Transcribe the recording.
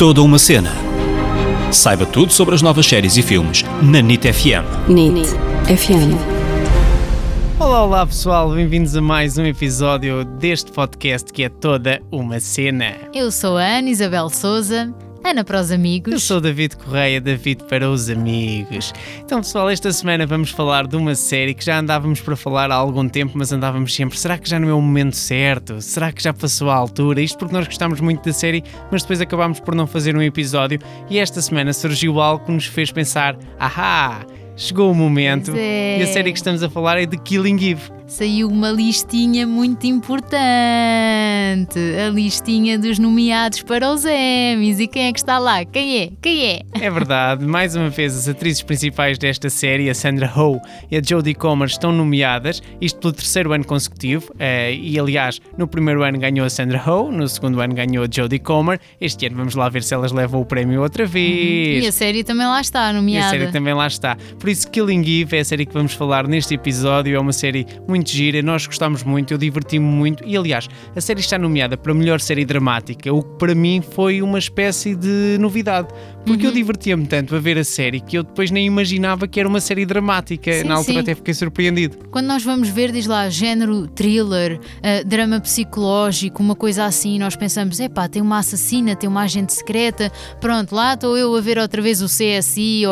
Toda uma cena. Saiba tudo sobre as novas séries e filmes na NIT FM. NIT FM. Olá, olá pessoal, bem-vindos a mais um episódio deste podcast que é toda uma cena. Eu sou a Ana Isabel Souza, Ana para os amigos. Eu sou David Correia, David para os amigos. Então, pessoal, esta semana vamos falar de uma série que já andávamos para falar há algum tempo, mas andávamos sempre. Será que já não é o momento certo? Será que já passou a altura? Isto porque nós gostámos muito da série, mas depois acabámos por não fazer um episódio e esta semana surgiu algo que nos fez pensar: ahá! Chegou o momento é. e a série que estamos a falar é de Killing Eve. Saiu uma listinha muito importante. A listinha dos nomeados para os Emmys. E quem é que está lá? Quem é? Quem é? É verdade, mais uma vez as atrizes principais desta série, a Sandra Oh e a Jodie Comer, estão nomeadas, isto pelo terceiro ano consecutivo, eh, e aliás, no primeiro ano ganhou a Sandra Oh, no segundo ano ganhou a Jodie Comer, este ano vamos lá ver se elas levam o prémio outra vez. E a série também lá está, E a nomeada. série também lá está. Por isso, Killing Eve é a série que vamos falar neste episódio. É uma série muito gira, nós gostamos muito, eu diverti-me muito. E aliás, a série está nomeada para melhor série dramática, o que para mim foi uma espécie de novidade. Porque Uhum. eu divertia-me tanto a ver a série que eu depois nem imaginava que era uma série dramática. Sim, Na altura sim. até fiquei surpreendido. Quando nós vamos ver, diz lá, género thriller, ah, drama psicológico, uma coisa assim, nós pensamos, epá, tem uma assassina, tem uma agente secreta, pronto, lá estou eu a ver outra vez o CSI